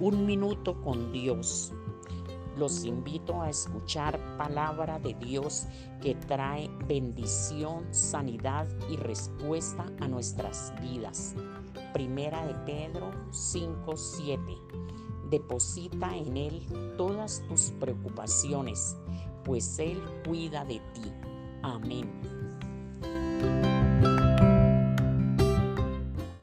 Un minuto con Dios. Los invito a escuchar palabra de Dios que trae bendición, sanidad y respuesta a nuestras vidas. Primera de Pedro 5:7. Deposita en Él todas tus preocupaciones, pues Él cuida de ti. Amén.